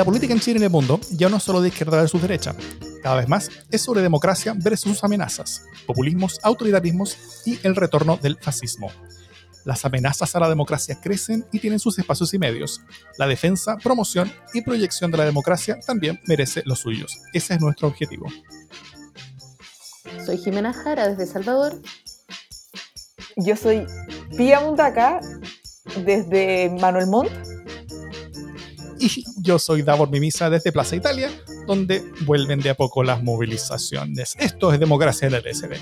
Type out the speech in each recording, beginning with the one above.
La política en Chile y en el mundo ya no es solo de izquierda versus derecha. Cada vez más es sobre democracia versus sus amenazas, populismos, autoritarismos y el retorno del fascismo. Las amenazas a la democracia crecen y tienen sus espacios y medios. La defensa, promoción y proyección de la democracia también merece los suyos. Ese es nuestro objetivo. Soy Jimena Jara desde Salvador. Yo soy Pía Mundaca desde Manuel Montt. Y yo soy Davor Mimisa desde Plaza Italia, donde vuelven de a poco las movilizaciones. Esto es democracia en el SD.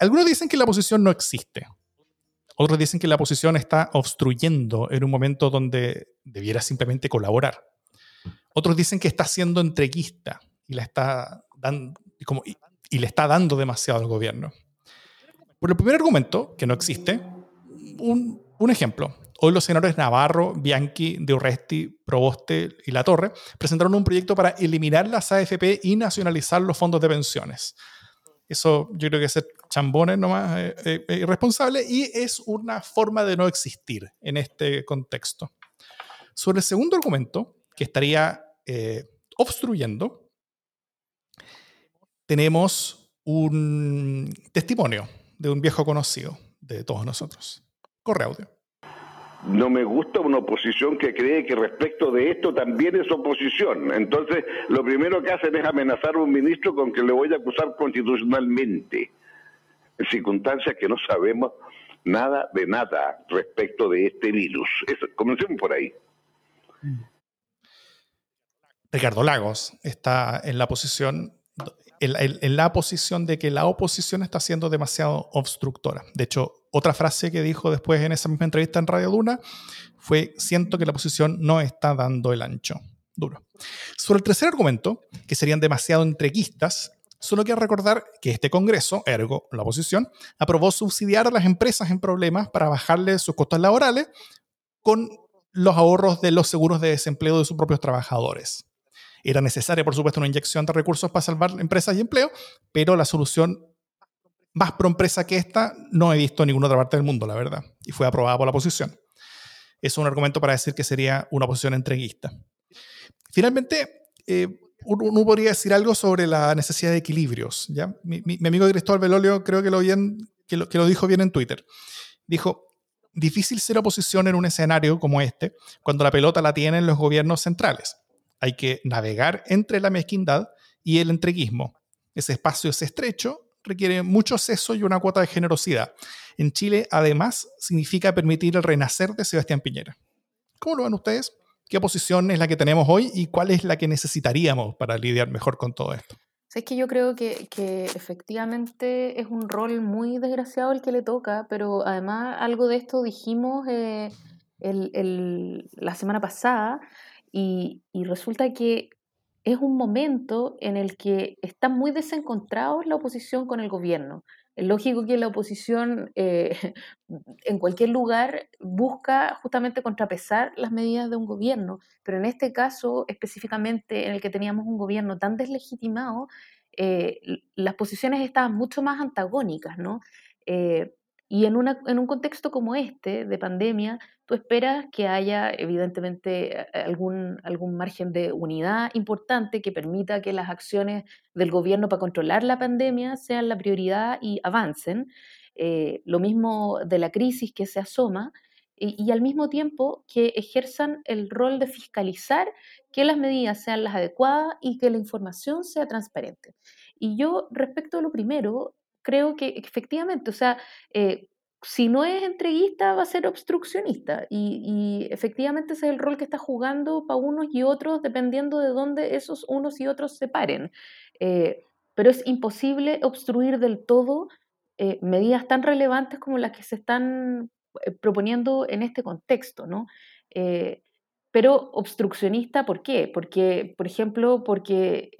Algunos dicen que la oposición no existe. Otros dicen que la oposición está obstruyendo en un momento donde debiera simplemente colaborar. Otros dicen que está siendo entreguista y, la está dando, como, y, le está dando demasiado al gobierno. Por el primer argumento, que no existe, un, un ejemplo. Hoy los senadores Navarro, Bianchi, De Urresti, Proboste y La Torre presentaron un proyecto para eliminar las AFP y nacionalizar los fondos de pensiones. Eso yo creo que es chambones nomás eh, eh, eh, irresponsable y es una forma de no existir en este contexto. Sobre el segundo argumento, que estaría obstruyendo, tenemos un testimonio de un viejo conocido de todos nosotros. Corre audio. No me gusta una oposición que cree que respecto de esto también es oposición. Entonces, lo primero que hacen es amenazar a un ministro con que le voy a acusar constitucionalmente. En circunstancias que no sabemos nada de nada respecto de este virus. comencemos por ahí. Ricardo Lagos está en la posición en, la posición de que la oposición está siendo demasiado obstructora. De hecho, otra frase que dijo después en esa misma entrevista en Radio Duna fue, siento que la oposición no está dando el ancho. Duro. Sobre el tercer argumento, que serían demasiado entreguistas, solo quiero recordar que este Congreso, ergo la oposición, aprobó subsidiar a las empresas en problemas para bajarle sus costos laborales con los ahorros de los seguros de desempleo de sus propios trabajadores. Era necesaria, por supuesto, una inyección de recursos para salvar empresas y empleo, pero la solución más pro empresa que esta no he visto en ninguna otra parte del mundo, la verdad, y fue aprobada por la oposición. Es un argumento para decir que sería una posición entreguista. Finalmente, eh, uno podría decir algo sobre la necesidad de equilibrios. ¿ya? Mi, amigo Cristóbal Belolio creo que lo, bien, que lo dijo bien en Twitter. Dijo, difícil ser oposición en un escenario como este, cuando la pelota la tienen los gobiernos centrales hay que navegar entre la mezquindad y el entreguismo. Ese espacio es estrecho, requiere mucho seso y una cuota de generosidad. En Chile, además, significa permitir el renacer de Sebastián Piñera. ¿Cómo lo ven ustedes? ¿Qué posición es la que tenemos hoy y cuál es la que necesitaríamos para lidiar mejor con todo esto? Es que yo creo que, efectivamente es un rol muy desgraciado el que le toca, pero además algo de esto dijimos eh, la semana pasada, y, resulta que es un momento en el que están muy desencontrados la oposición con el gobierno. Es lógico que la oposición eh, en cualquier lugar busca justamente contrapesar las medidas de un gobierno, pero en este caso específicamente en el que teníamos un gobierno tan deslegitimado, eh, las posiciones estaban mucho más antagónicas, ¿no? Eh, y en, una, en un contexto como este, de pandemia, tú esperas que haya evidentemente algún, algún margen de unidad importante que permita que las acciones del gobierno para controlar la pandemia sean la prioridad y avancen. Eh, lo mismo de la crisis que se asoma. Y, al mismo tiempo que ejerzan el rol de fiscalizar que las medidas sean las adecuadas y que la información sea transparente. Y yo, respecto a lo primero, creo que efectivamente, o sea, eh, si no es entreguista, va a ser obstruccionista. Y, efectivamente ese es el rol que está jugando para unos y otros, dependiendo de dónde esos unos y otros se paren. Eh, pero es imposible obstruir del todo eh, medidas tan relevantes como las que se están proponiendo en este contexto, ¿no? pero obstruccionista, ¿por qué? Porque, por ejemplo, porque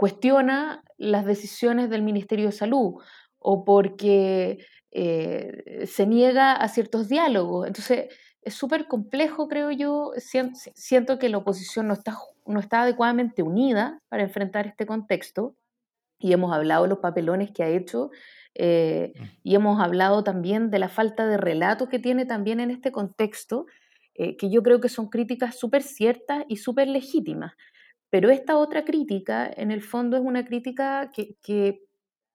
cuestiona las decisiones del Ministerio de Salud o porque eh, se niega a ciertos diálogos. Entonces, es súper complejo, creo yo. Siento, que la oposición no está, no está adecuadamente unida para enfrentar este contexto y hemos hablado de los papelones que ha hecho Eh, mm. y hemos hablado también de la falta de relato que tiene también en este contexto, eh, que yo creo que son críticas súper ciertas y súper legítimas. Pero esta otra crítica, en el fondo, es una crítica que, que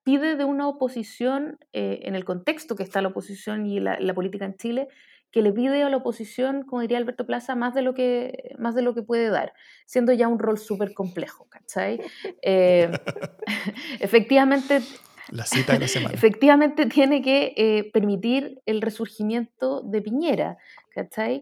pide de una oposición, eh, en el contexto que está la oposición y la, política en Chile, que le pide a la oposición, como diría Alberto Plaza, más de lo que, más de lo que puede dar, siendo ya un rol súper complejo, ¿cachai? Eh, efectivamente... La cita de la semana. Efectivamente tiene que eh, permitir el resurgimiento de Piñera, ¿cachai?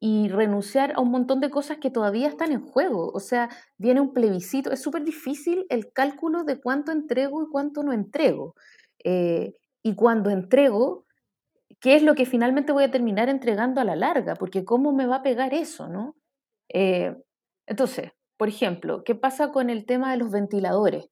Y, renunciar a un montón de cosas que todavía están en juego. O sea, viene un plebiscito. Es súper difícil el cálculo de cuánto entrego y cuánto no entrego. Eh, y cuando entrego, ¿qué es lo que finalmente voy a terminar entregando a la larga? Porque ¿cómo me va a pegar eso, no? Eh, entonces, por ejemplo, ¿qué pasa con el tema de los ventiladores?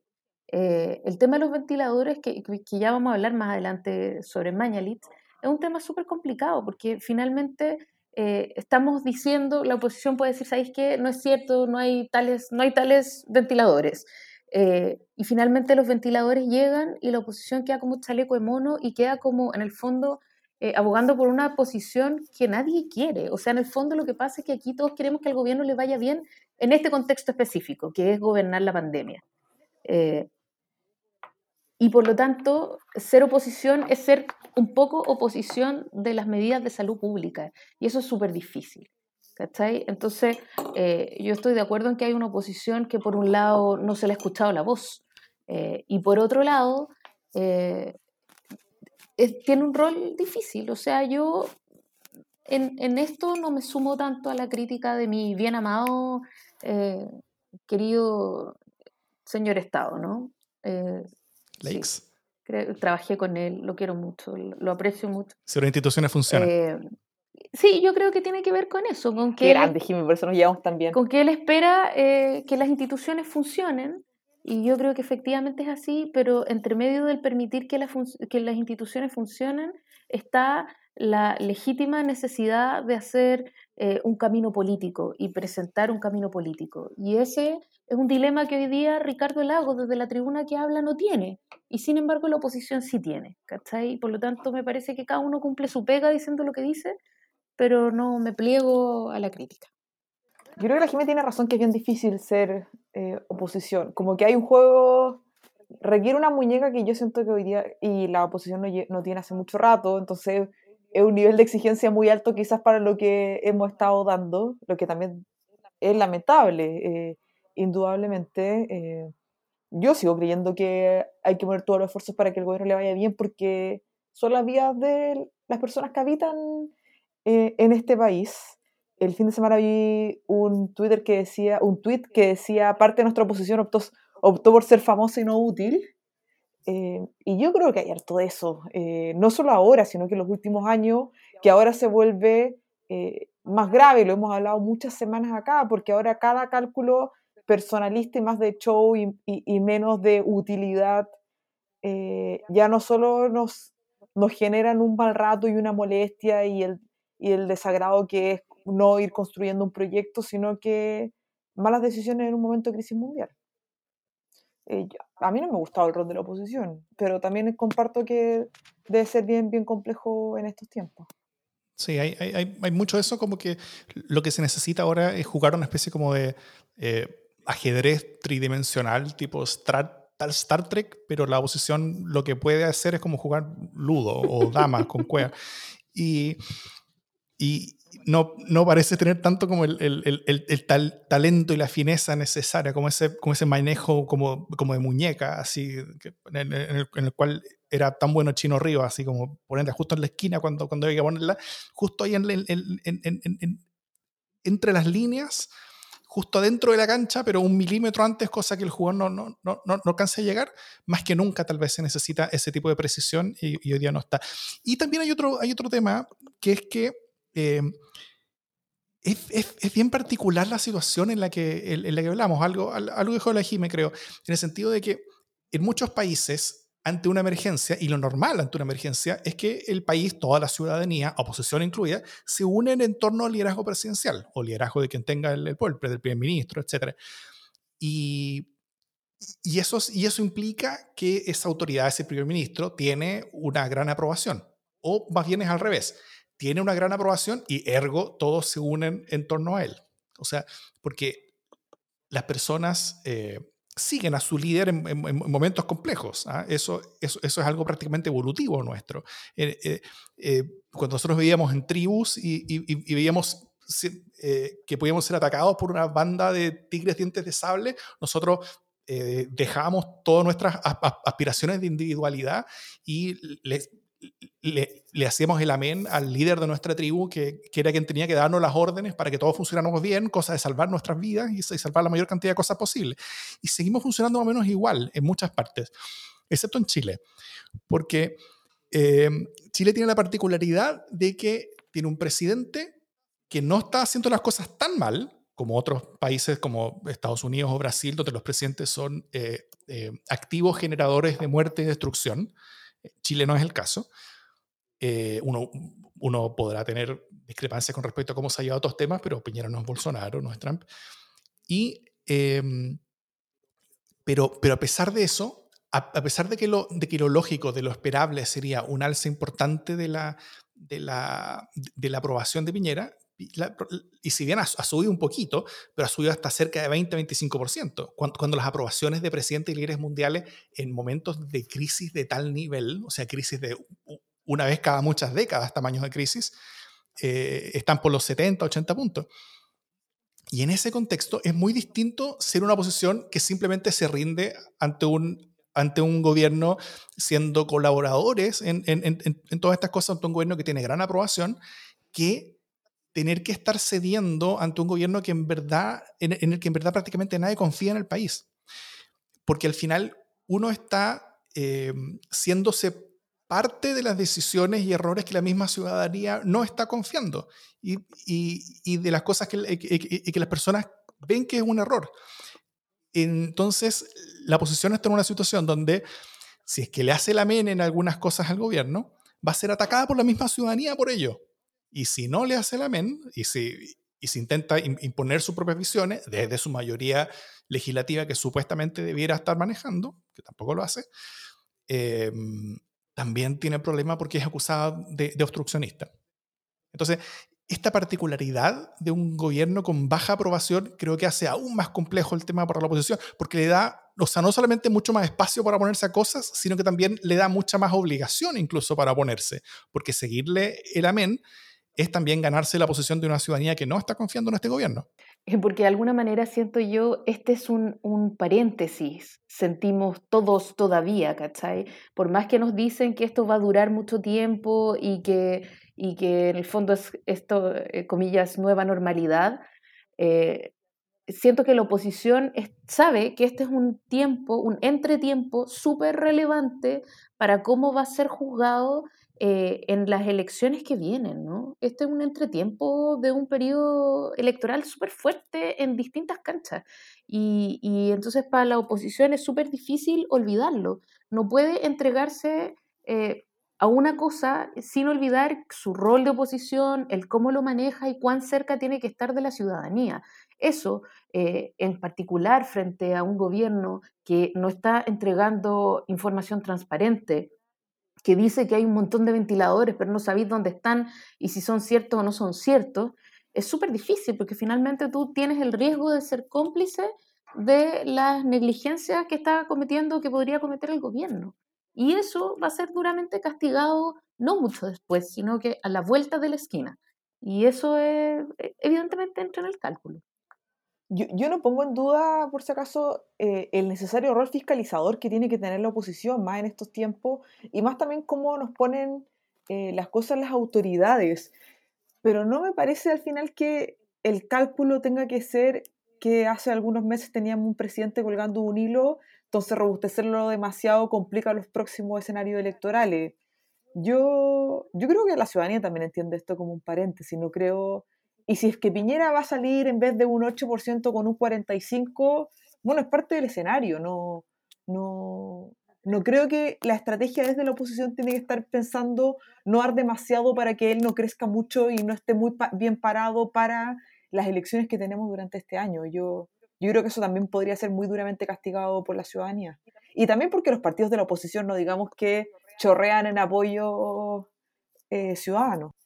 Eh, el tema de los ventiladores, que, ya vamos a hablar más adelante sobre Mañalit, es un tema súper complicado porque finalmente eh, estamos diciendo, la oposición puede decir, ¿sabéis qué? No es cierto, no hay tales, no hay tales ventiladores. Eh, y finalmente los ventiladores llegan y la oposición queda como chaleco de mono y queda como, en el fondo, eh, abogando por una posición que nadie quiere. O sea, en el fondo lo que pasa es que aquí todos queremos que al gobierno le vaya bien en este contexto específico, que es gobernar la pandemia. Y por lo tanto, ser oposición es ser un poco oposición de las medidas de salud pública. Y eso es súper difícil. ¿Cachai? Entonces, eh, yo estoy de acuerdo en que hay una oposición que por un lado no se le ha escuchado la voz eh, y por otro lado eh, tiene un rol difícil. O sea, yo en, en, esto no me sumo tanto a la crítica de mi bien amado, querido señor Estado, ¿no? Lakes trabajé con él, lo quiero mucho, lo aprecio mucho. Si las instituciones funcionan. Eh, sí, yo creo que tiene que ver con eso, con que... grande, Jimmy, por eso nos llevamos tan bien. Con que él espera eh, que las instituciones funcionen, y yo creo que efectivamente es así, pero entre medio del permitir que, que las instituciones funcionen está la legítima necesidad de hacer eh, un camino político y presentar un camino político. Y ese es un dilema que hoy día Ricardo Lago, desde la tribuna que habla, no tiene. Y sin embargo la oposición sí tiene. ¿cachai? Por lo tanto, me parece que cada uno cumple su pega diciendo lo que dice, pero no me pliego a la crítica. Yo creo que la Jiménez tiene razón que es bien difícil ser eh, oposición. Como que hay un juego, requiere una muñeca que yo siento que hoy día, y la oposición no, no tiene hace mucho rato, entonces es un nivel de exigencia muy alto quizás para lo que hemos estado dando, lo que también es lamentable, eh, indudablemente. Eh, yo sigo creyendo que hay que poner todos los esfuerzos para que el gobierno le vaya bien porque son las vías de las personas que habitan eh, en este país. El fin de semana vi un Twitter que decía, un tweet que decía parte de nuestra oposición optó, por ser famosa y no útil. Eh, y yo creo que hay harto de eso, no solo ahora, sino que en los últimos años, que ahora se vuelve más grave, lo hemos hablado muchas semanas acá, porque ahora cada cálculo personalista y más de show y, menos de utilidad, ya no solo nos, nos generan un mal rato y una molestia y el, y el desagrado que es no ir construyendo un proyecto, sino que malas decisiones en un momento de crisis mundial. Eh, a mí no me ha gustado el rol de la oposición, pero también comparto que debe ser bien, bien complejo en estos tiempos. Sí, hay, hay, hay mucho de eso, como que lo que se necesita ahora es jugar una especie como de eh, ajedrez tridimensional, tipo Star, Star Trek, pero la oposición lo que puede hacer es como jugar ludo o damas con cueva. Y, y, no, no parece tener tanto como el, el, el, tal, talento y la fineza necesaria, como ese, como ese manejo como, como de muñeca, así, en, el, cual era tan bueno Chino Río, así como ponerla justo en la esquina cuando, cuando había que ponerla, justo ahí en, entre las líneas, justo dentro de la cancha, pero un milímetro antes, cosa que el jugador no, no, no, no, a llegar, más que nunca tal vez se necesita ese tipo de precisión y, hoy día no está. Y también hay otro, hay otro tema, que es que eh, es, es, bien particular la situación en la que, la que hablamos, algo, algo dijo la Jime, creo, en el sentido de que en muchos países, ante una emergencia, y lo normal ante una emergencia, es que el país, toda la ciudadanía, oposición incluida, se unen en torno al liderazgo presidencial, o liderazgo de quien tenga el, el poder, del primer ministro, etc. Y y eso, y eso implica que esa autoridad, ese primer ministro, tiene una gran aprobación. O más bien es al revés. Tiene una gran aprobación y ergo todos se unen en torno a él. O sea, porque las personas eh, siguen a su líder en, momentos complejos. ¿ah? Eso, eso, eso, es algo prácticamente evolutivo nuestro. Eh, eh, cuando nosotros vivíamos en tribus y, y, veíamos que podíamos ser atacados por una banda de tigres dientes de sable, nosotros dejábamos todas nuestras aspiraciones de individualidad y les le, hacíamos el amén al líder de nuestra tribu, que, que, era quien tenía que darnos las órdenes para que todos funcionáramos bien, cosa de salvar nuestras vidas y, salvar la mayor cantidad de cosas posible. Y seguimos funcionando más o menos igual en muchas partes, excepto en Chile, porque eh, Chile tiene la particularidad de que tiene un presidente que no está haciendo las cosas tan mal como otros países como Estados Unidos o Brasil, donde los presidentes son eh, eh, activos generadores de muerte y destrucción Chile no es el caso. Eh, uno, podrá tener discrepancias con respecto a cómo se ha llevado otros temas, pero Piñera no es Bolsonaro, no es Trump. Y, em, pero, pero a pesar de eso, a, pesar de que, lo, de que lo lógico, de lo esperable sería un alza importante de la, de la, de la aprobación de Piñera, y si bien ha, subido un poquito, pero ha subido hasta cerca de 20-25%, cuando, cuando, las aprobaciones de presidentes y líderes mundiales en momentos de crisis de tal nivel, o sea, crisis de una vez cada muchas décadas, tamaños de crisis, eh, están por los 70, 80 puntos. Y en ese contexto es muy distinto ser una oposición que simplemente se rinde ante un, ante un gobierno siendo colaboradores en, en, en, en todas estas cosas, ante un gobierno que tiene gran aprobación, que tener que estar cediendo ante un gobierno que en verdad, en, el que en verdad prácticamente nadie confía en el país. Porque al final uno está eh, siéndose parte de las decisiones y errores que la misma ciudadanía no está confiando y, y, de las cosas que, que, las personas ven que es un error. Entonces, la oposición está en una situación donde, si es que le hace la mene en algunas cosas al gobierno, va a ser atacada por la misma ciudadanía por ello. Y si no le hace el amén, y si, y si intenta imponer sus propias visiones desde su mayoría legislativa que supuestamente debiera estar manejando, que tampoco lo hace, em, también tiene problema porque es acusada de, de obstruccionista. Entonces, esta particularidad de un gobierno con baja aprobación creo que hace aún más complejo el tema para la oposición, porque le da, o sea, no solamente mucho más espacio para ponerse a cosas, sino que también le da mucha más obligación incluso para ponerse, porque seguirle el amén es también ganarse la posición de una ciudadanía que no está confiando en este gobierno. Porque de alguna manera siento yo, este es un, paréntesis, sentimos todos todavía, ¿cachai? Por más que nos dicen que esto va a durar mucho tiempo y que, y que en el fondo es esto, eh, comillas, nueva normalidad, eh, siento que la oposición sabe que este es un tiempo, un entretiempo súper relevante para cómo va a ser juzgado eh, en las elecciones que vienen, ¿no? Este es un entretiempo de un periodo electoral súper fuerte en distintas canchas. Y, y, entonces para la oposición es súper difícil olvidarlo. No puede entregarse eh, a una cosa sin olvidar su rol de oposición, el cómo lo maneja y cuán cerca tiene que estar de la ciudadanía. Eso, eh, en particular, frente a un gobierno que no está entregando información transparente, que dice que hay un montón de ventiladores, pero no sabéis dónde están y si son ciertos o no son ciertos, es súper difícil porque finalmente tú tienes el riesgo de ser cómplice de las negligencias que está cometiendo, que podría cometer el gobierno. Y eso va a ser duramente castigado no mucho después, sino que a la vuelta de la esquina. Y eso es, e, evidentemente entra en el cálculo. Yo, no pongo en duda, por si acaso, eh, el necesario rol fiscalizador que tiene que tener la oposición, más en estos tiempos, y más también cómo nos ponen eh, las cosas las autoridades. Pero no me parece al final que el cálculo tenga que ser que hace algunos meses teníamos un presidente colgando un hilo, entonces robustecerlo demasiado complica los próximos escenarios electorales. Yo, yo creo que la ciudadanía también entiende esto como un paréntesis, no creo y si es que Piñera va a salir en vez de un 8% con un 45%, bueno, es parte del escenario. No, no, no creo que la estrategia desde la oposición tiene que estar pensando no dar demasiado para que él no crezca mucho y no esté muy bien parado para las elecciones que tenemos durante este año. Yo, yo creo que eso también podría ser muy duramente castigado por la ciudadanía. Y también porque los partidos de la oposición, no digamos que chorrean en apoyo eh, ciudadano.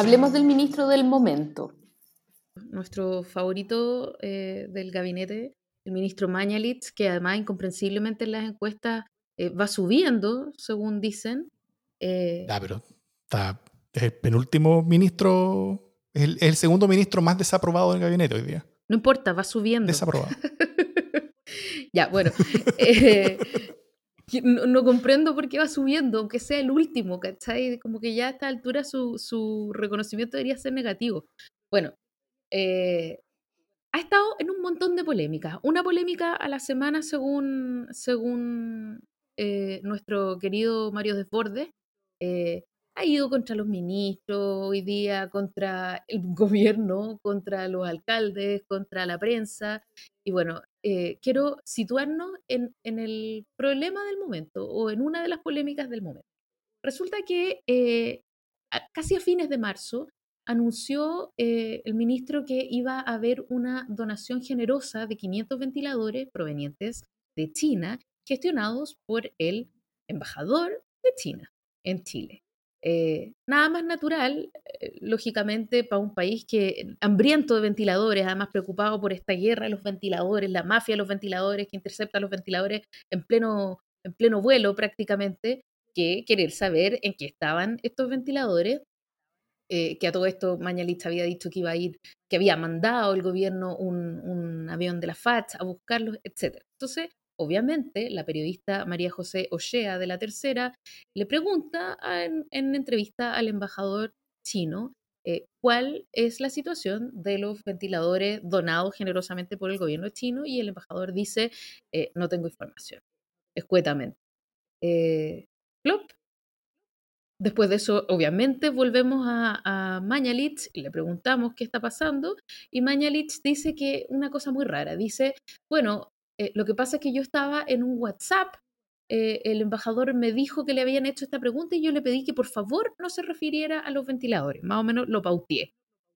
Hablemos del ministro del momento. Nuestro favorito eh, del gabinete, el ministro Mañalitz, que además incomprensiblemente en las encuestas eh, va subiendo, según dicen. Eh, ah, pero está, es el penúltimo ministro, es el, segundo ministro más desaprobado del gabinete hoy día. No importa, va subiendo. Desaprobado. ya, bueno. no, comprendo por qué va subiendo, aunque sea el último, ¿cachai? Como que ya a esta altura su, reconocimiento debería ser negativo. Bueno, eh, ha estado en un montón de polémicas. Una polémica a la semana según, según eh, nuestro querido Mario Desbordes. Eh, ha ido contra los ministros hoy día, contra el gobierno, contra los alcaldes, contra la prensa. Y bueno, eh, quiero situarnos en, el problema del momento o en una de las polémicas del momento. Resulta que eh, casi a fines de marzo anunció eh, el ministro que iba a haber una donación generosa de 500 ventiladores provenientes de China, gestionados por el embajador de China en Chile. Eh, nada más natural, eh, lógicamente, para un país que hambriento de ventiladores, además preocupado por esta guerra de los ventiladores, la mafia de los ventiladores que intercepta los ventiladores en pleno, en pleno vuelo prácticamente, que querer saber en qué estaban estos ventiladores, eh, que a todo esto Mañalista había dicho que iba a ir, que había mandado el gobierno un, un avión de la FACH a buscarlos, etc. Entonces, obviamente, la periodista María José Ochea de la Tercera le pregunta en, entrevista al embajador chino eh, cuál es la situación de los ventiladores donados generosamente por el gobierno chino y el embajador dice, eh, no tengo información, escuetamente. Eh, Después de eso, obviamente, volvemos a, a Mañalich y le preguntamos qué está pasando. Y Mañalich dice que una cosa muy rara. Dice, bueno, eh, lo que pasa es que yo estaba en un WhatsApp, eh, el embajador me dijo que le habían hecho esta pregunta y yo le pedí que por favor no se refiriera a los ventiladores, más o menos lo pauteé.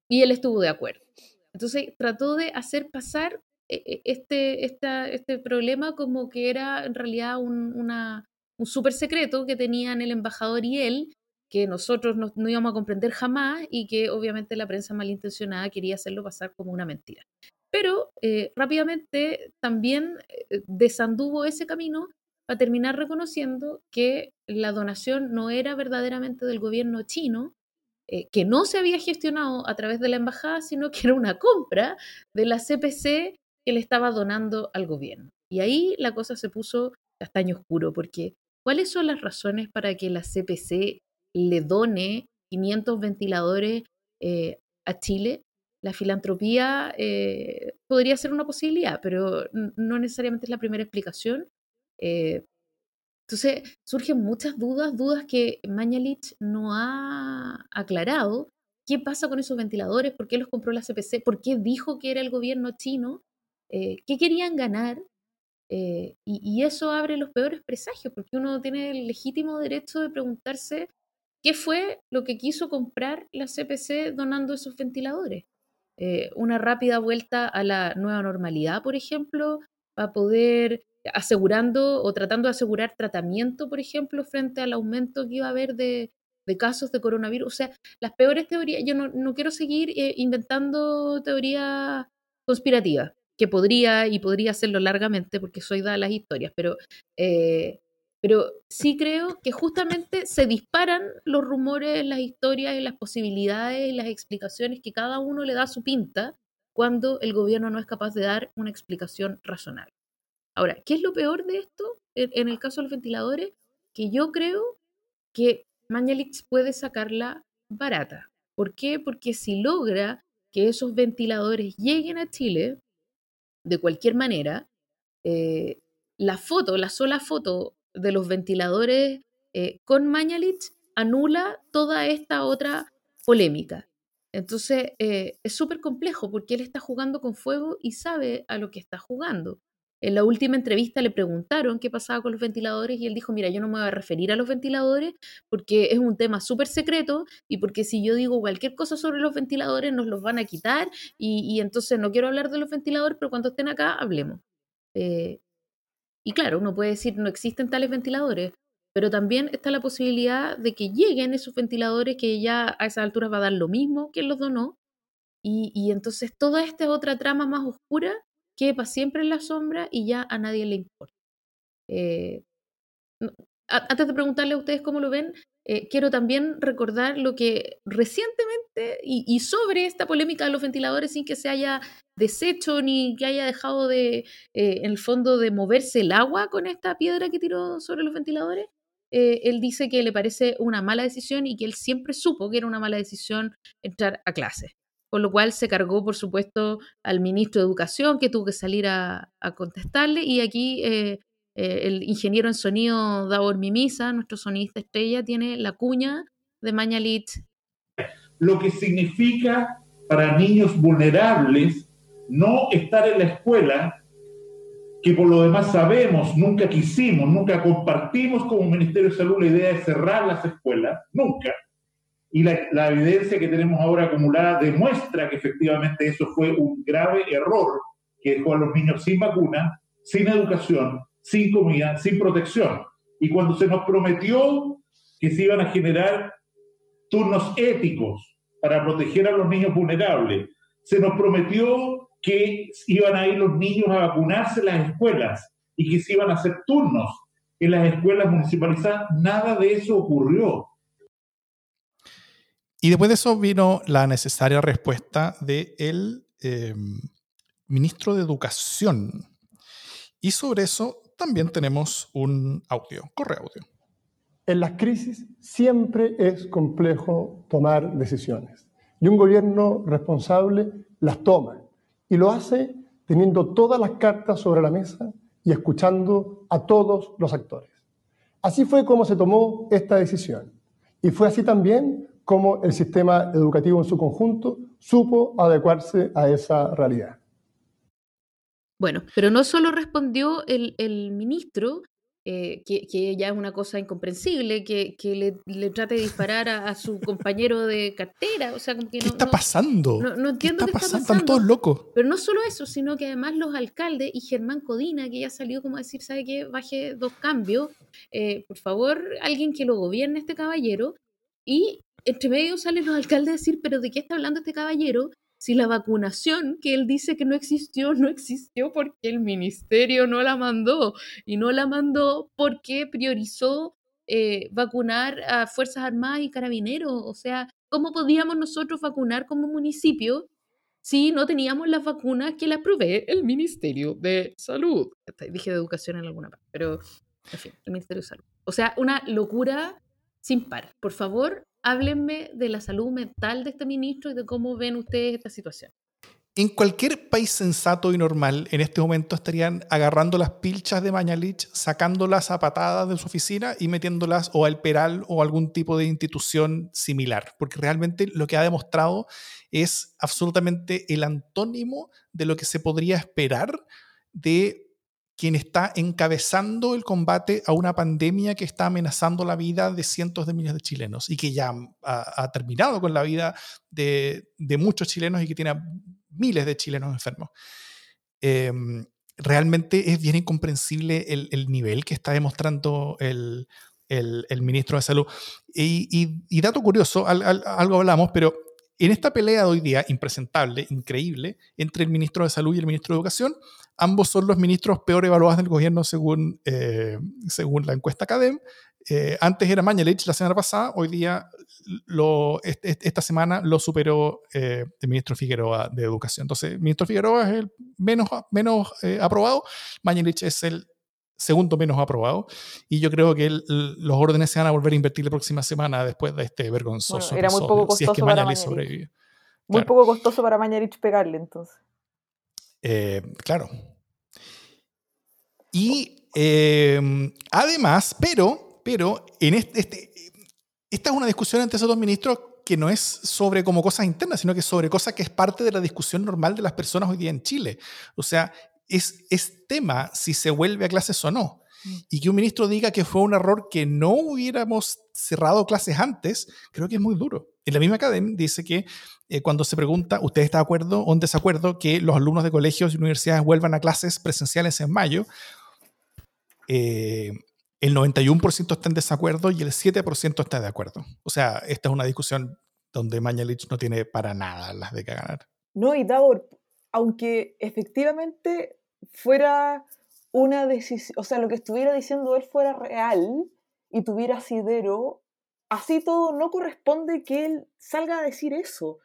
Y él estuvo de acuerdo. Entonces trató de hacer pasar eh, este, este problema como que era en realidad un, una, un súper secreto que tenían el embajador y él, que nosotros no, no, íbamos a comprender jamás y que obviamente la prensa malintencionada quería hacerlo pasar como una mentira. Pero eh, rápidamente también eh, desanduvo ese camino para terminar reconociendo que la donación no era verdaderamente del gobierno chino, eh, que no se había gestionado a través de la embajada, sino que era una compra de la CPC que le estaba donando al gobierno. Y ahí la cosa se puso castaño oscuro, porque ¿cuáles son las razones para que la CPC le done 500 ventiladores a Chile? La filantropía eh, podría ser una posibilidad, pero no necesariamente es la primera explicación. Eh, entonces, surgen muchas dudas, dudas que Mañalich no ha aclarado. ¿Qué pasa con esos ventiladores? ¿Por qué los compró la CPC? ¿Por qué dijo que era el gobierno chino? Eh, ¿Qué querían ganar? y, y, eso abre los peores presagios, porque uno tiene el legítimo derecho de preguntarse qué fue lo que quiso comprar la CPC donando esos ventiladores. Eh, una rápida vuelta a la nueva normalidad, por ejemplo, para poder asegurando o tratando de asegurar tratamiento, por ejemplo, frente al aumento que iba a haber de, casos de coronavirus. O sea, las peores teorías, yo no, quiero seguir eh, inventando teorías conspirativas, que podría y podría hacerlo largamente porque soy da las historias, pero eh, pero sí creo que justamente se disparan los rumores, las historias las posibilidades las explicaciones que cada uno le da su pinta cuando el gobierno no es capaz de dar una explicación razonable. Ahora, ¿qué es lo peor de esto en, el caso de los ventiladores? Que yo creo que Mañalich puede sacarla barata. ¿Por qué? Porque si logra que esos ventiladores lleguen a Chile de cualquier manera, eh, la foto, la sola foto de los ventiladores eh, con Mañalich anula toda esta otra polémica. Entonces eh, es súper complejo porque él está jugando con fuego y sabe a lo que está jugando. En la última entrevista le preguntaron qué pasaba con los ventiladores y él dijo, mira, yo no me voy a referir a los ventiladores porque es un tema súper secreto y porque si yo digo cualquier cosa sobre los ventiladores nos los van a quitar y, entonces no quiero hablar de los ventiladores, pero cuando estén acá hablemos. Eh, y claro, uno puede decir, no existen tales ventiladores, pero también está la posibilidad de que lleguen esos ventiladores que ya a esa altura va a dar lo mismo que los donó. Y, y entonces toda esta otra trama más oscura quepa siempre en la sombra y ya a nadie le importa. Eh, antes de preguntarle a ustedes cómo lo ven, eh, quiero también recordar lo que recientemente y, sobre esta polémica de los ventiladores sin que se haya deshecho ni que haya dejado de, eh, en el fondo, de moverse el agua con esta piedra que tiró sobre los ventiladores, eh, él dice que le parece una mala decisión y que él siempre supo que era una mala decisión entrar a clase. Con lo cual se cargó, por supuesto, al ministro de Educación, que tuvo que salir a, contestarle. Y aquí eh, el ingeniero en sonido Davor Mimisa, nuestro sonista estrella, tiene la cuña de Mañalit. Lo que significa para niños vulnerables no estar en la escuela, que por lo demás sabemos, nunca quisimos, nunca compartimos como Ministerio de Salud la idea de cerrar las escuelas, nunca. Y la, la evidencia que tenemos ahora acumulada demuestra que efectivamente eso fue un grave error que dejó a los niños sin vacuna, sin educación, sin comida, sin protección. Y cuando se nos prometió que se iban a generar turnos éticos para proteger a los niños vulnerables, se nos prometió que iban a ir los niños a vacunarse en las escuelas y que se iban a hacer turnos en las escuelas municipalizadas, nada de eso ocurrió. Y después de eso vino la necesaria respuesta del eh, ministro de Educación. Y sobre eso también tenemos un audio. Corre audio. En las crisis siempre es complejo tomar decisiones y un gobierno responsable las toma y lo hace teniendo todas las cartas sobre la mesa y escuchando a todos los actores. Así fue como se tomó esta decisión y fue así también como el sistema educativo en su conjunto supo adecuarse a esa realidad. Bueno, pero no solo respondió el, ministro, eh, que, ya es una cosa incomprensible, que, le, trate de disparar a, su compañero de cartera. O sea, como que ¿Qué está pasando? No, entiendo qué está, pasando? Están todos locos. Pero no solo eso, sino que además los alcaldes y Germán Codina, que ya salió como a decir, ¿sabe qué? Baje dos cambios. Eh, por favor, alguien que lo gobierne este caballero. Y entre medio salen los alcaldes a decir, ¿pero de qué está hablando este caballero? Si la vacunación que él dice que no existió, no existió porque el ministerio no la mandó y no la mandó porque priorizó eh, vacunar a Fuerzas Armadas y Carabineros. O sea, ¿cómo podíamos nosotros vacunar como municipio si no teníamos las vacunas que las provee el Ministerio de Salud? Dije de educación en alguna parte, pero en fin, el Ministerio de Salud. O sea, una locura sin par. Por favor, háblenme de la salud mental de este ministro y de cómo ven ustedes esta situación. En cualquier país sensato y normal, en este momento estarían agarrando las pilchas de Mañalich, sacándolas a patadas de su oficina y metiéndolas o al Peral o algún tipo de institución similar, porque realmente lo que ha demostrado es absolutamente el antónimo de lo que se podría esperar de quien está encabezando el combate a una pandemia que está amenazando la vida de cientos de miles de chilenos y que ya ha, terminado con la vida de, muchos chilenos y que tiene miles de chilenos enfermos. Em, realmente es bien incomprensible el, nivel que está demostrando el, ministro de Salud. Y, dato curioso, algo hablamos, pero en esta pelea de hoy día, impresentable, increíble, entre el ministro de Salud y el ministro de Educación, ambos son los ministros peor evaluados del gobierno según, eh, según la encuesta CADEM. Eh, antes era Mañalich la semana pasada, hoy día, lo, esta semana lo superó eh, el ministro Figueroa de Educación. Entonces, el ministro Figueroa es el menos, menos aprobado, Mañalich es el segundo menos aprobado. Y yo creo que los órdenes se van a volver a invertir la próxima semana después de este vergonzoso. era muy poco costoso si es que para sobrevive. Muy poco costoso para Mañarich pegarle entonces. Eh, claro. Y em, además, pero, pero en este, este, esta es una discusión entre esos dos ministros que no es sobre como cosas internas, sino que sobre cosas que es parte de la discusión normal de las personas hoy día en Chile. O sea, es, es tema si se vuelve a clases o no. Mm. Y que un ministro diga que fue un error que no hubiéramos cerrado clases antes, creo que es muy duro. En la misma academia dice que eh, cuando se pregunta, ¿usted está de acuerdo o en desacuerdo que los alumnos de colegios y universidades vuelvan a clases presenciales en mayo? Eh, el 91% está en desacuerdo y el 7% está de acuerdo. O sea, esta es una discusión donde Mañalich no tiene para nada las de que ganar. No, y Davor, aunque efectivamente fuera una decisión, o sea, lo que estuviera diciendo él fuera real y tuviera asidero, así todo no corresponde que él salga a decir eso,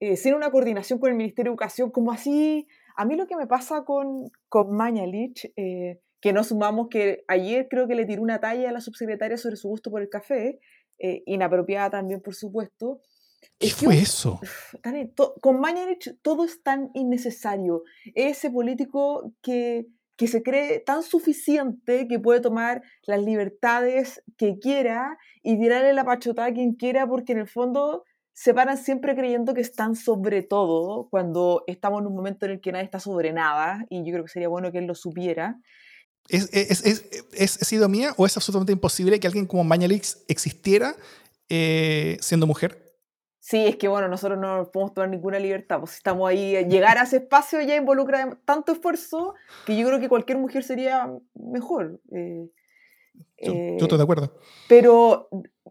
eh, sin una coordinación con el Ministerio de Educación, como así, a mí lo que me pasa con, con Mañalich, eh, que no sumamos que ayer creo que le tiró una talla a la subsecretaria sobre su gusto por el café, eh, inapropiada también, por supuesto. ¿Qué fue eso? to- con Mañalich todo es tan innecesario. Ese político que, que se cree tan suficiente que puede tomar las libertades que quiera y tirarle la pachotada a quien quiera porque en el fondo se paran siempre creyendo que están sobre todo cuando estamos en un momento en el que nadie está sobre nada y yo creo que sería bueno que él lo supiera. ¿Es, es, es, es- es sido mía o es absolutamente imposible que alguien como Mañalich existiera eh, siendo mujer? Sí, es que bueno, nosotros no podemos tomar ninguna libertad, pues si estamos ahí, eh, llegar a ese espacio ya involucra tanto esfuerzo que yo creo que cualquier mujer sería mejor. eh, Yo, eh, yo estoy de acuerdo. pero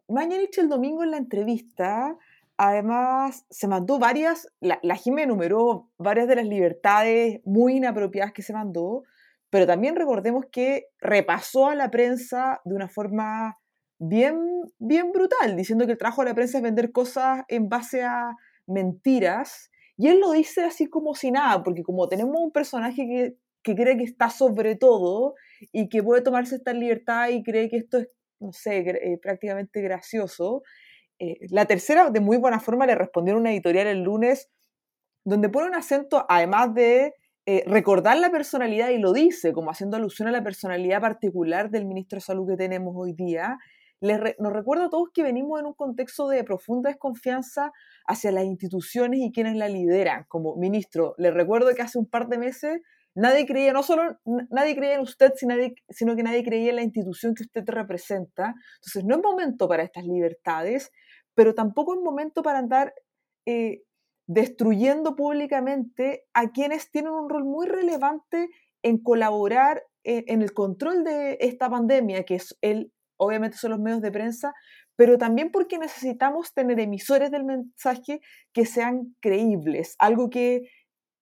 Mañanich el domingo en la entrevista, además se mandó varias, la, la Jime enumeró varias de las libertades muy inapropiadas que se mandó, pero también recordemos que repasó a la prensa de una forma bien, bien brutal, diciendo que el trabajo de la prensa es vender cosas en base a mentiras. Y él lo dice así como si nada, porque como tenemos un personaje que, que cree que está sobre todo y que puede tomarse esta libertad y cree que esto es, no sé, eh, prácticamente gracioso. eh, la tercera, de muy buena forma, le respondió en una editorial el lunes, donde pone un acento, además de eh, recordar la personalidad, y lo dice, como haciendo alusión a la personalidad particular del ministro de Salud que tenemos hoy día, nos recuerda a todos que venimos en un contexto de profunda desconfianza hacia las instituciones y quienes la lideran. Como ministro, le recuerdo que hace un par de meses nadie creía, no solo nadie creía en usted, sino, que nadie creía en la institución que usted representa. Entonces, no es momento para estas libertades, pero tampoco es momento para andar eh, destruyendo públicamente a quienes tienen un rol muy relevante en colaborar en el control de esta pandemia, que es el, obviamente son los medios de prensa, pero también porque necesitamos tener emisores del mensaje que sean creíbles, algo que,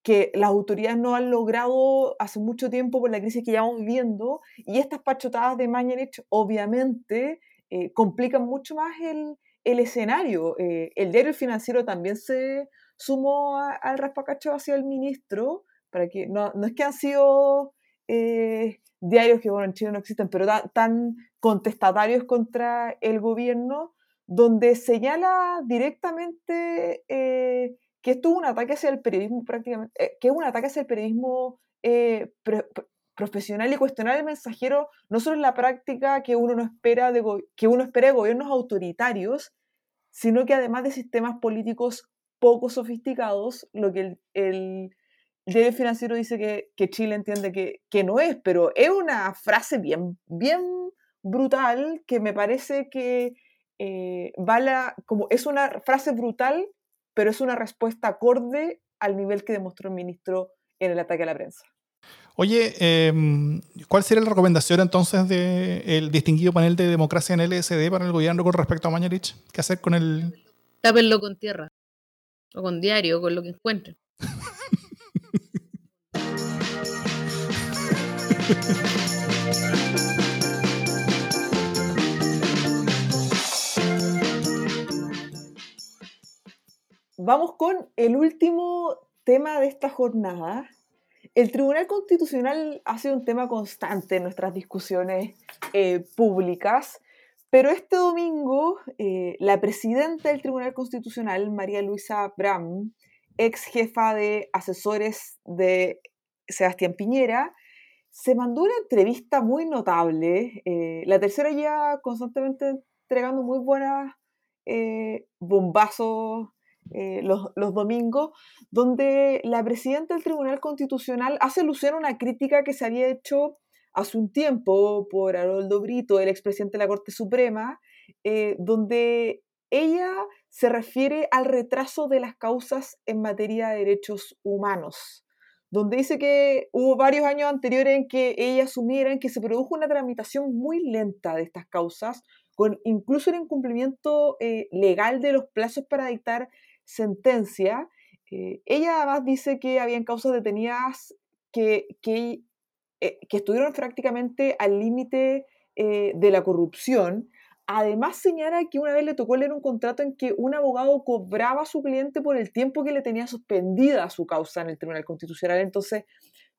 que las autoridades no han logrado hace mucho tiempo por la crisis que llevamos viviendo, y estas pachotadas de Mañanich obviamente eh, complican mucho más el, el escenario. Eh, el diario Financiero también se sumó al raspacacho hacia el ministro, para que no, no es que han sido eh, diarios que, bueno, en Chile no existen, pero ta- tan contestatarios contra el gobierno, donde señala directamente eh, que esto es un ataque hacia el periodismo prácticamente, eh, que es un ataque hacia el periodismo eh, pro- pro- profesional y cuestionar el mensajero no solo en la práctica que uno no espera de que uno espera de gobiernos autoritarios, sino que además de sistemas políticos poco sofisticados, lo que el, el diario financiero dice que, que Chile entiende que, que no es, pero es una frase bien, bien brutal que me parece que eh, va la- como es una frase brutal, pero es una respuesta acorde al nivel que demostró el ministro en el ataque a la prensa. Oye, em, ¿cuál sería la recomendación entonces del distinguido panel de democracia en LSD para el gobierno con respecto a Mañalich? ¿Qué hacer con el... Tápenlo con tierra. O con diario, con lo que encuentren. Vamos con el último tema de esta jornada. El Tribunal Constitucional ha sido un tema constante en nuestras discusiones eh, públicas, pero este domingo eh, la presidenta del Tribunal Constitucional, María Luisa Bram, ex jefa de asesores de Sebastián Piñera, se mandó una entrevista muy notable. eh, la tercera ya constantemente entregando muy buenos eh, bombazos eh, los, los, domingos, donde la presidenta del Tribunal Constitucional hace alusión a una crítica que se había hecho hace un tiempo por Haroldo Brito, el expresidente de la Corte Suprema, eh, donde ella se refiere al retraso de las causas en materia de derechos humanos, donde dice que hubo varios años anteriores en que ella asumiera que se produjo una tramitación muy lenta de estas causas, con incluso el incumplimiento eh, legal de los plazos para dictar sentencia. Eh, ella además dice que habían causas detenidas que, que, eh, que estuvieron prácticamente al límite de la corrupción Además señala que una vez le tocó leer un contrato en que un abogado cobraba a su cliente por el tiempo que le tenía suspendida su causa en el Tribunal Constitucional. Entonces,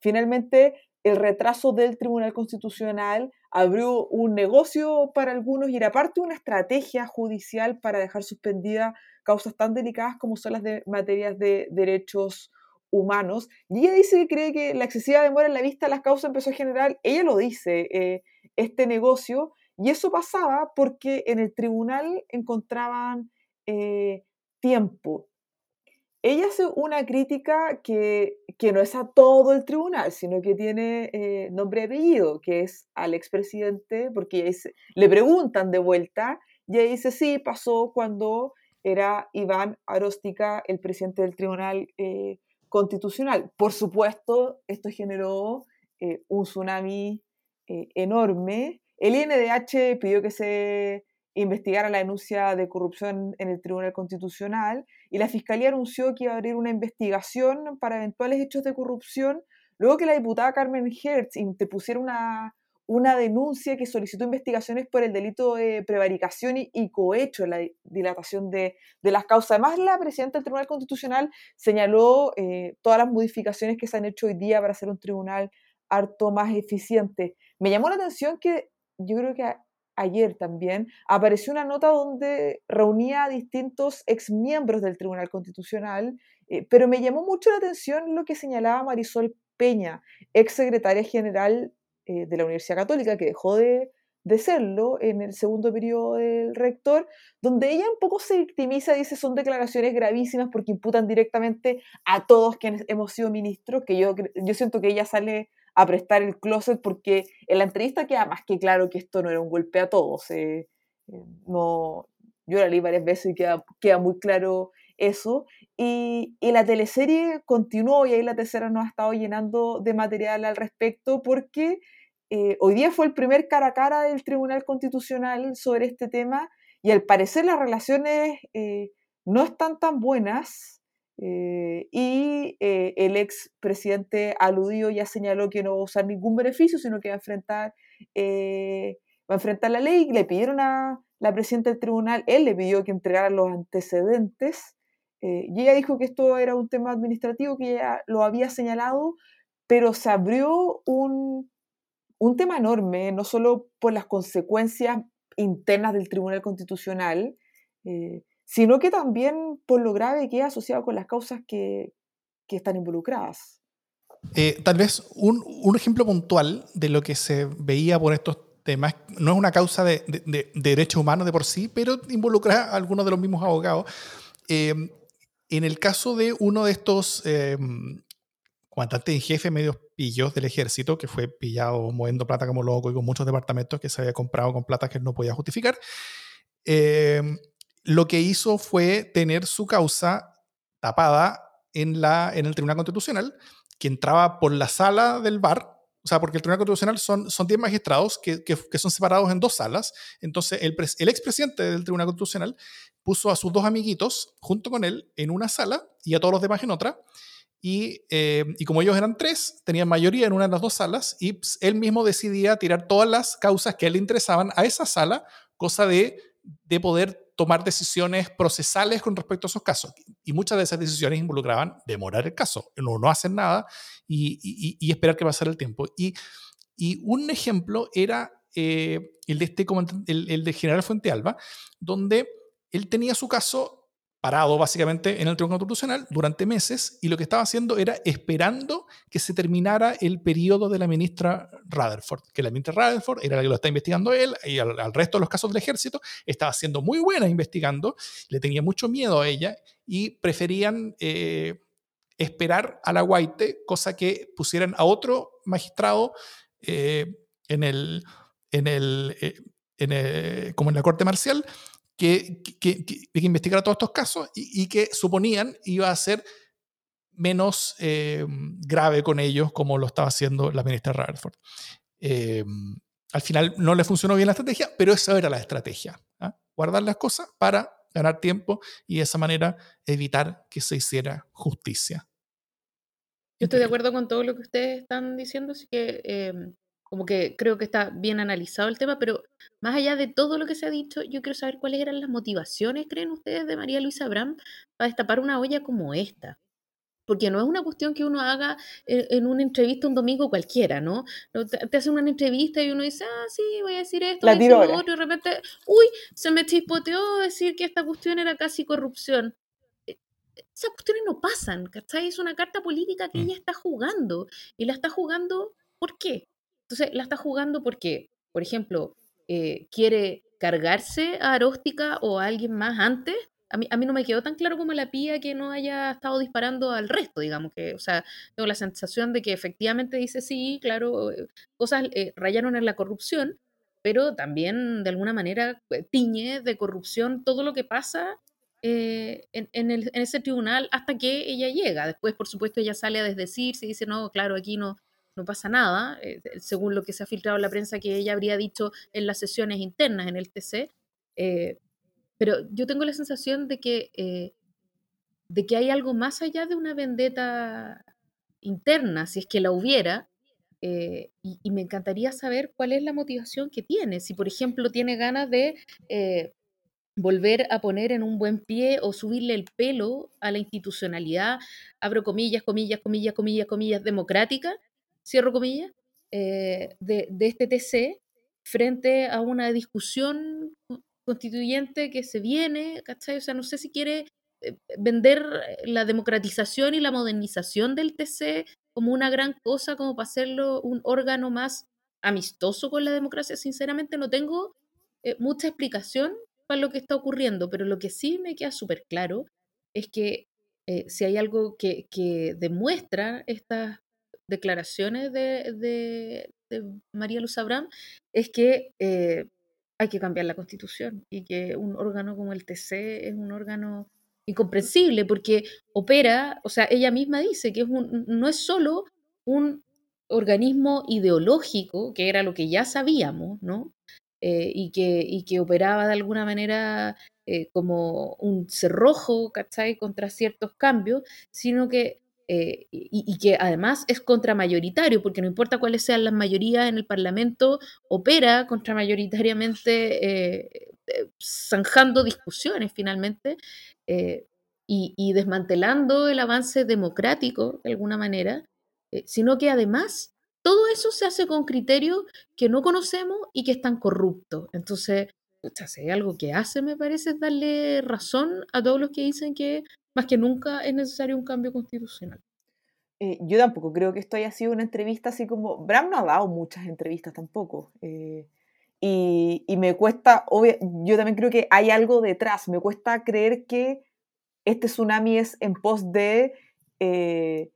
finalmente, el retraso del Tribunal Constitucional abrió un negocio para algunos y era parte de una estrategia judicial para dejar suspendidas causas tan delicadas como son las de materias de derechos humanos. Y ella dice que cree que la excesiva demora en la vista de las causas empezó a generar, ella lo dice, eh, este negocio y eso pasaba porque en el tribunal encontraban eh, tiempo. Ella hace una crítica que, no es a todo el tribunal, sino que tiene eh, nombre y apellido, que es al expresidente, porque le preguntan de vuelta y ella dice, sí, pasó cuando era Iván Aróstica el presidente del Tribunal eh, Constitucional. Por supuesto, esto generó un tsunami enorme el INDH pidió que se investigara la denuncia de corrupción en el Tribunal Constitucional y la Fiscalía anunció que iba a abrir una investigación para eventuales hechos de corrupción, luego que la diputada Carmen Hertz interpusiera una, una denuncia que solicitó investigaciones por el delito de prevaricación y, cohecho en la dilatación de, las causas. Además, la presidenta del Tribunal Constitucional señaló eh, todas las modificaciones que se han hecho hoy día para hacer un tribunal harto más eficiente. Me llamó la atención que yo creo que ayer también apareció una nota donde reunía a distintos exmiembros del Tribunal Constitucional, eh, pero me llamó mucho la atención lo que señalaba Marisol Peña, ex secretaria general eh, de la Universidad Católica, que dejó de, de serlo en el segundo periodo del rector, donde ella un poco se victimiza, dice son declaraciones gravísimas porque imputan directamente a todos quienes hemos sido ministros, que yo, yo siento que ella sale a prestar el closet porque en la entrevista queda más que claro que esto no era un golpe a todos. Eh, eh, no, yo la leí varias veces y queda, queda muy claro eso. Y, y, la teleserie continuó y ahí la tercera nos ha estado llenando de material al respecto porque eh, hoy día fue el primer cara a cara del Tribunal Constitucional sobre este tema y al parecer las relaciones no están tan buenas. Eh, y eh, el ex presidente aludió ya señaló que no va a usar ningún beneficio, sino que va a enfrentar, eh, va a enfrentar la ley. Le pidieron a la presidenta del tribunal, él le pidió que entregara los antecedentes. y ella dijo que esto era un tema administrativo, que ella lo había señalado, pero se abrió un, un tema enorme, no solo por las consecuencias internas del Tribunal Constitucional, sino que también por lo grave que es asociado con las causas que, que están involucradas. Eh, tal vez un, un, ejemplo puntual de lo que se veía por estos temas, no es una causa de, de, de derechos humanos de por sí, pero involucra a algunos de los mismos abogados. Eh, en el caso de uno de estos eh, comandantes en jefe medios pillos del ejército, que fue pillado moviendo plata como loco y con muchos departamentos que se había comprado con plata que no podía justificar, eh, lo que hizo fue tener su causa tapada en, la, en el Tribunal Constitucional, que entraba por la sala del bar, o sea, porque el Tribunal Constitucional son, son 10 magistrados que, que, son separados en dos salas. Entonces, el, el expresidente del Tribunal Constitucional puso a sus dos amiguitos junto con él en una sala y a todos los demás en otra. Y, eh, y, como ellos eran tres, tenían mayoría en una de las dos salas y pues, él mismo decidía tirar todas las causas que a él le interesaban a esa sala, cosa de, de poder tomar decisiones procesales con respecto a esos casos. Y muchas de esas decisiones involucraban demorar el caso, no, no hacer nada y, esperar que pasara el tiempo. Y, un ejemplo era eh, el, de este, el, de General Fuente Alba, donde él tenía su caso parado básicamente en el Tribunal Constitucional durante meses y lo que estaba haciendo era esperando que se terminara el periodo de la ministra Rutherford, que la ministra Rutherford era la que lo está investigando él y al, resto de los casos del ejército, estaba siendo muy buena investigando, le tenía mucho miedo a ella y preferían eh, esperar a la Guaite, cosa que pusieran a otro magistrado eh, en el, en el, eh, en el- como en la corte marcial que, que, que, que investigara todos estos casos y, y que suponían iba a ser menos eh, grave con ellos como lo estaba haciendo la ministra Rutherford. Eh, al final no le funcionó bien la estrategia, pero esa era la estrategia. ¿ah? Guardar las cosas para ganar tiempo y de esa manera evitar que se hiciera justicia. Yo estoy de acuerdo con todo lo que ustedes están diciendo, así que em, como que creo que está bien analizado el tema, pero más allá de todo lo que se ha dicho, yo quiero saber cuáles eran las motivaciones, creen ustedes, de María Luisa Abraham para destapar una olla como esta. Porque no es una cuestión que uno haga en, en una entrevista un domingo cualquiera, ¿no? Te, hacen una entrevista y uno dice, ah, sí, voy a decir esto, voy a decir lo otro, y de repente, uy, se me chispoteó decir que esta cuestión era casi corrupción esas cuestiones no pasan, ¿cachai? Es una carta política que Mm. ella está jugando. Y la está jugando, ¿por qué? Entonces, la está jugando porque, por ejemplo, eh, quiere cargarse a Aróstica o a alguien más antes. A mí, a mí no me quedó tan claro como la pía que no haya estado disparando al resto, digamos que, o sea, tengo la sensación de que efectivamente dice sí, claro, eh, cosas eh, rayaron en la corrupción, pero también de alguna manera tiñe de corrupción todo lo que pasa eh, en, en ese tribunal hasta que ella llega. Después, por supuesto, ella sale a desdecirse y dice, no, claro, aquí no, no pasa nada, eh, según lo que se ha filtrado en la prensa que ella habría dicho en las sesiones internas en el TC. eh, pero yo tengo la sensación de que, eh, de que hay algo más allá de una vendetta interna, si es que la hubiera, eh, y, y me encantaría saber cuál es la motivación que tiene. Si, por ejemplo, tiene ganas de eh, volver a poner en un buen pie o subirle el pelo a la institucionalidad, abro comillas, comillas, comillas, comillas, comillas, democrática, cierro comillas, eh, de, este TC frente a una discusión co- constituyente que se viene, ¿cachai? O sea, no sé si quiere eh, vender la democratización y la modernización del TC como una gran cosa, como para hacerlo un órgano más amistoso con la democracia. Sinceramente no tengo eh, mucha explicación para lo que está ocurriendo, pero lo que sí me queda súper claro es que eh, si hay algo que, que demuestra estas declaraciones de, de- María Luz Abraham, es que eh, hay que cambiar la constitución y que un órgano como el TC es un órgano incomprensible porque opera, o sea, ella misma dice que es no es solo un organismo ideológico, que era lo que ya sabíamos, ¿no? Eh, y, que, y que operaba de alguna manera eh, como un cerrojo, ¿cachai?, contra ciertos cambios, sino que, eh, y, que además es contramayoritario, porque no importa cuáles sean las mayorías en el Parlamento, opera contramayoritariamente, eh, eh, zanjando discusiones finalmente, eh, y, desmantelando el avance democrático de alguna manera, sino que además todo eso se hace con criterios que no conocemos y que están corruptos. Entonces, pucha, si algo que hace, me parece, es darle razón a todos los que dicen que más que nunca es necesario un cambio constitucional. Eh, yo tampoco creo que esto haya sido una entrevista así como... Bram no ha dado muchas entrevistas tampoco. eh, y, me cuesta, obvia- yo también creo que hay algo detrás. Me cuesta creer que este tsunami es en pos de eh,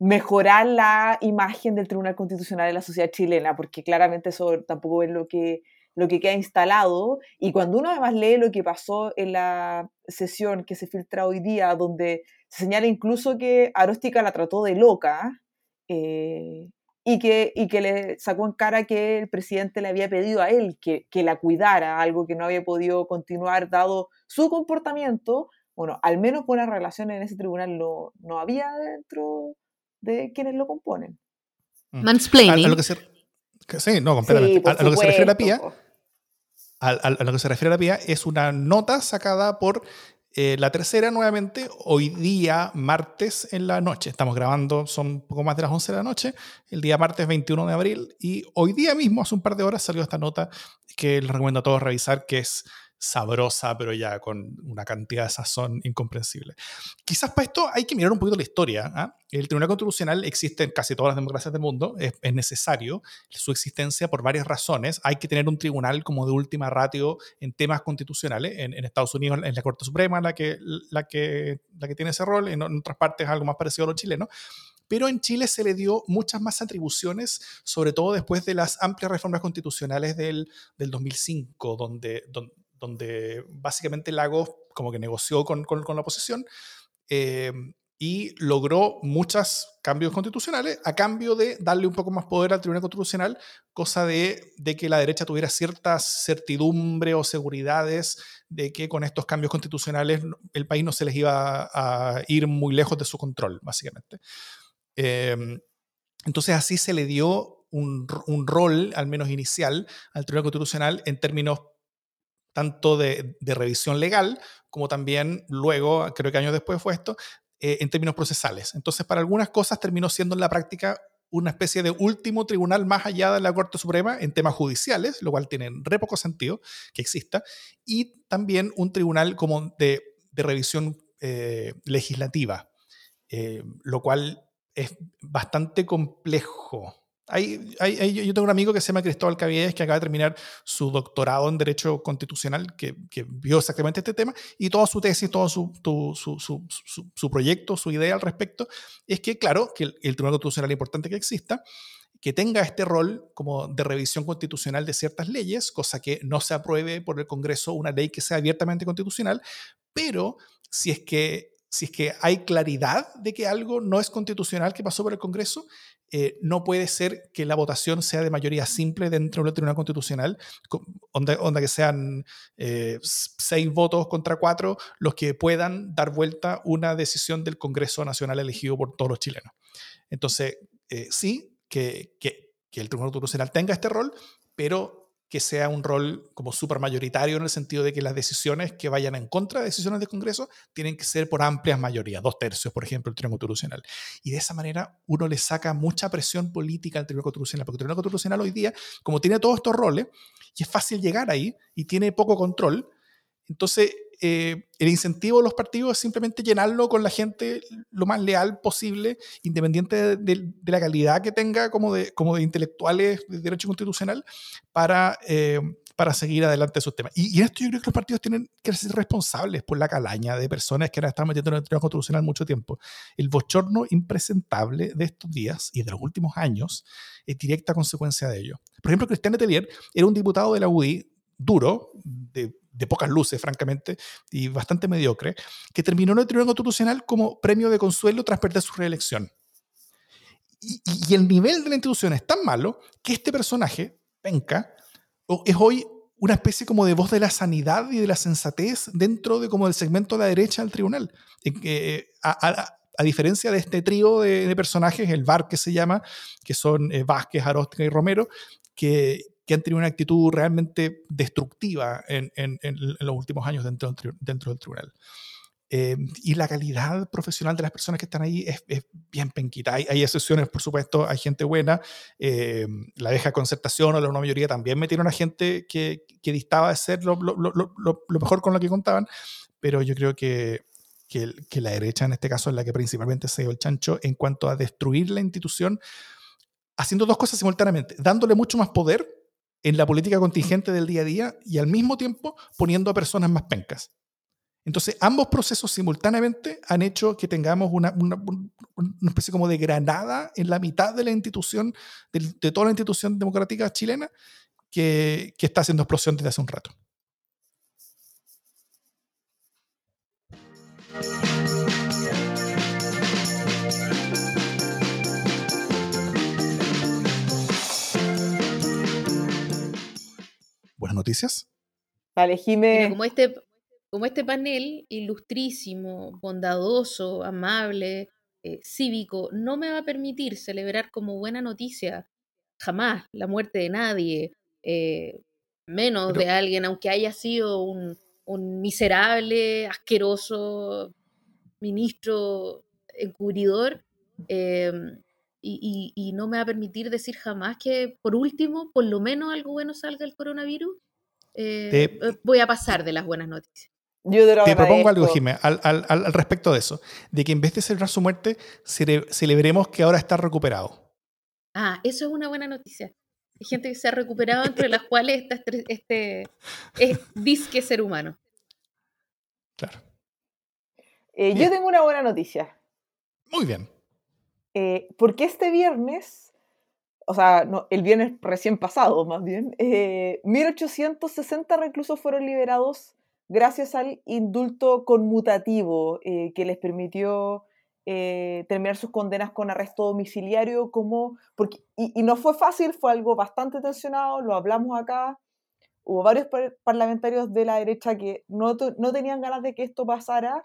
mejorar la imagen del Tribunal Constitucional en la sociedad chilena, porque claramente eso tampoco es lo que, lo que queda instalado. Y cuando uno además lee lo que pasó en la sesión que se filtra hoy día, donde se señala incluso que Aróstica la trató de loca eh, y, que, y que le sacó en cara que el presidente le había pedido a él que, que la cuidara, algo que no había podido continuar dado su comportamiento. Bueno, al menos buenas relaciones en ese tribunal no, no había dentro de quienes lo componen. Mm. A, a Mansplaining. lo que se, que sí, no, completamente. Sí, a, a lo que se refiere la supuesto, PIA, po. A, a- a lo que se refiere la PIA es una nota sacada por eh, la tercera nuevamente hoy día martes en la noche. Estamos grabando, son poco más de las 11 de la noche, el día martes 21 de abril y hoy día mismo, hace un par de horas, salió esta nota que les recomiendo a todos revisar, que es sabrosa, pero ya con una cantidad de sazón incomprensible. Quizás para esto hay que mirar un poquito la historia. ¿ah? El Tribunal Constitucional existe en casi todas las democracias del mundo, es, es, necesario su existencia por varias razones. Hay que tener un tribunal como de última ratio en temas constitucionales. En, Estados Unidos es la Corte Suprema la que, la, que, la que tiene ese rol, en, otras partes es algo más parecido a lo chileno pero en Chile se le dio muchas más atribuciones, sobre todo después de las amplias reformas constitucionales del, del 2005, donde, donde, donde, básicamente Lagos como que negoció con, con, la oposición eh, y logró muchos cambios constitucionales a cambio de darle un poco más poder al Tribunal Constitucional, cosa de, de que la derecha tuviera ciertas certidumbre o seguridades de que con estos cambios constitucionales el país no se les iba a ir muy lejos de su control, básicamente. Eh, entonces así se le dio un, un, rol, al menos inicial, al Tribunal Constitucional en términos tanto de, revisión legal como también luego, creo que años después fue esto, eh, en términos procesales. Entonces para algunas cosas terminó siendo en la práctica una especie de último tribunal más allá de la Corte Suprema en temas judiciales, lo cual tiene re poco sentido que exista, y también un tribunal como de, de revisión eh, legislativa, eh, lo cual es bastante complejo. Hay, hay, yo tengo un amigo que se llama Cristóbal Caviedes que acaba de terminar su doctorado en Derecho Constitucional, que, que vio exactamente este tema, y toda su tesis, todo su, tu, su, su, su, proyecto, su idea al respecto, es que, claro, que el, el Tribunal Constitucional es importante que exista, que tenga este rol como de revisión constitucional de ciertas leyes, cosa que no se apruebe por el Congreso una ley que sea abiertamente constitucional, pero si es que si es que hay claridad de que algo no es constitucional que pasó por el Congreso, eh, no puede ser que la votación sea de mayoría simple dentro del Tribunal Constitucional, onda, onda que sean eh, seis votos contra cuatro los que puedan dar vuelta una decisión del Congreso Nacional elegido por todos los chilenos. Entonces, eh, sí, que, que, que el Tribunal Constitucional tenga este rol, pero que sea un rol como súper mayoritario en el sentido de que las decisiones que vayan en contra de decisiones del Congreso tienen que ser por amplias mayorías, dos tercios, por ejemplo, el Tribunal Constitucional. Y de esa manera uno le saca mucha presión política al Tribunal Constitucional, porque el Tribunal Constitucional hoy día, como tiene todos estos roles, y es fácil llegar ahí y tiene poco control, entonces eh, el incentivo de los partidos es simplemente llenarlo con la gente lo más leal posible, independiente de, de, de la calidad que tenga como de, como de intelectuales de derecho constitucional, para, eh, para seguir adelante esos temas. Y, y, en esto yo creo que los partidos tienen que ser responsables por la calaña de personas que ahora están metiendo en el Tribunal Constitucional mucho tiempo. El bochorno impresentable de estos días y de los últimos años es directa consecuencia de ello. Por ejemplo, Cristian Letelier era un diputado de la UDI duro, de de pocas luces, francamente, y bastante mediocre, que terminó en el Tribunal Constitucional como premio de consuelo tras perder su reelección. Y, el nivel de la institución es tan malo que este personaje, Penca, es hoy una especie como de voz de la sanidad y de la sensatez dentro de como del segmento de la derecha del tribunal. Eh, a, a, a, diferencia de este trío de, de, personajes, el VAR que se llama, que son eh, Vázquez, Aróstica y Romero, que, que han tenido una actitud realmente destructiva en, en, en los últimos años dentro, dentro del tribunal. Eh, y la calidad profesional de las personas que están ahí es, es bien penquita. Hay, hay, excepciones, por supuesto, hay gente buena. Eh, la deja concertación o la una mayoría también metieron a gente que, que distaba de ser lo, lo, lo, lo, mejor con lo que contaban, pero yo creo que, que, que, la derecha en este caso es la que principalmente se dio el chancho en cuanto a destruir la institución, haciendo dos cosas simultáneamente, dándole mucho más poder en la política contingente del día a día y al mismo tiempo poniendo a personas más pencas. Entonces, ambos procesos simultáneamente han hecho que tengamos una, una, especie como de granada en la mitad de la institución, de, de toda la institución democrática chilena, que, que está haciendo explosión desde hace un rato. Buenas noticias. Vale. Mira, como, este, como este panel ilustrísimo, bondadoso, amable, eh, cívico, no me va a permitir celebrar como buena noticia jamás la muerte de nadie, eh, menos Pero, de alguien, aunque haya sido un, un miserable, asqueroso ministro encubridor. Eh, y, y, y, no me va a permitir decir jamás que, por último, por lo menos algo bueno salga del coronavirus. eh, Te- eh, voy a pasar de las buenas noticias. Yo te, Te propongo algo. Jimé, al, al- al- al respecto de eso, de que en vez de celebrar su muerte, cele- celebremos que ahora está recuperado. Ah, eso es una buena noticia. Hay gente que se ha recuperado, entre las cuales está este, este es disque ser humano. Claro. Eh, yo tengo una buena noticia. Muy bien. Eh, porque este viernes, o sea, no, el viernes recién pasado más bien, eh, 1860 reclusos fueron liberados gracias al indulto conmutativo eh, que les permitió eh, terminar sus condenas con arresto domiciliario como porque y, no fue fácil fue algo bastante tensionado lo hablamos acá hubo varios par- parlamentarios de la derecha que no, no tenían ganas de que esto pasara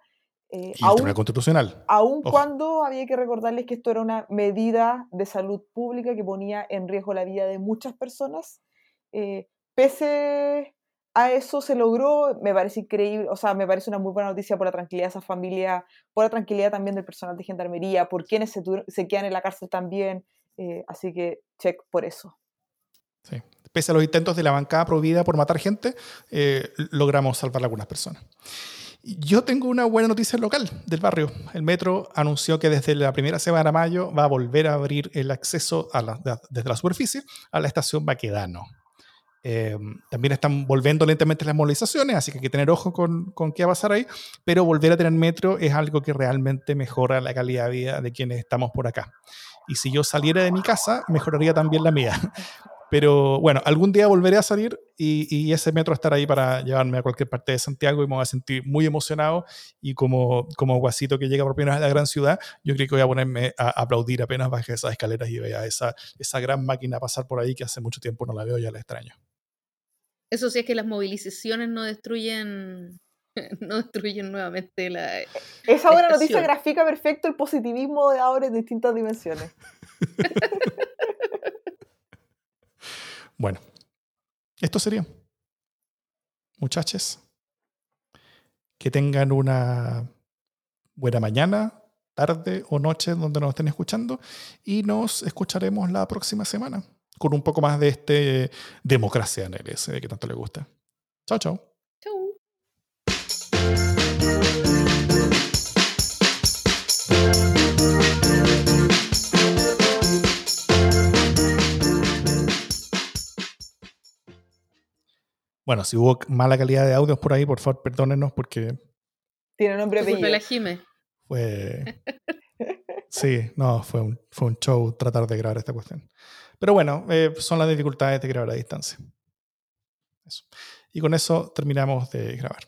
eh, Y el aún- Tribunal Constitucional. aun Ojo. cuando había que recordarles que esto era una medida de salud pública que ponía en riesgo la vida de muchas personas. Eh, pese a eso se logró, me parece increíble, o sea, me parece una muy buena noticia por la tranquilidad de esa familia, por la tranquilidad también del personal de gendarmería, por quienes se, se quedan en la cárcel también, eh, así que check por eso. Sí. Pese a los intentos de la bancada prohibida por matar gente, logramos salvar a algunas personas. Yo tengo una buena noticia local del barrio. El metro anunció que desde la primera semana de mayo va a volver a abrir el acceso desde la superficie a la estación Baquedano. Eh, también están volviendo lentamente las movilizaciones, así que hay que tener ojo con, con qué va a pasar ahí, pero volver a tener metro es algo que realmente mejora la calidad de vida de quienes estamos por acá. Y si yo saliera de mi casa, mejoraría también la mía. Pero bueno, algún día volveré a salir y, y ese metro estará ahí para llevarme a cualquier parte de Santiago y me voy a sentir muy emocionado. Y como, como guasito que llega por primera vez a la gran ciudad, yo creo que voy a ponerme a aplaudir apenas baje esas escaleras y vea esa, esa gran máquina pasar por ahí que hace mucho tiempo no la veo y ya la extraño. Eso sí es que las movilizaciones no destruyen, no destruyen nuevamente la... Esa buena noticia grafica perfecto el positivismo de ahora en distintas dimensiones. Bueno, esto sería. Muchachos, que tengan una buena mañana, tarde o noche donde nos estén escuchando y nos escucharemos la próxima semana con un poco más de este democracia en el que tanto le gusta. Chao, chao. Bueno, si hubo mala calidad de audios por ahí, por favor, perdónenos porque Tiene nombre apellido. la Jime. fue... Sí, no, fue un, fue un show tratar de grabar esta cuestión. Pero bueno, eh, son las dificultades de grabar a distancia. Eso. Y con eso terminamos de grabar.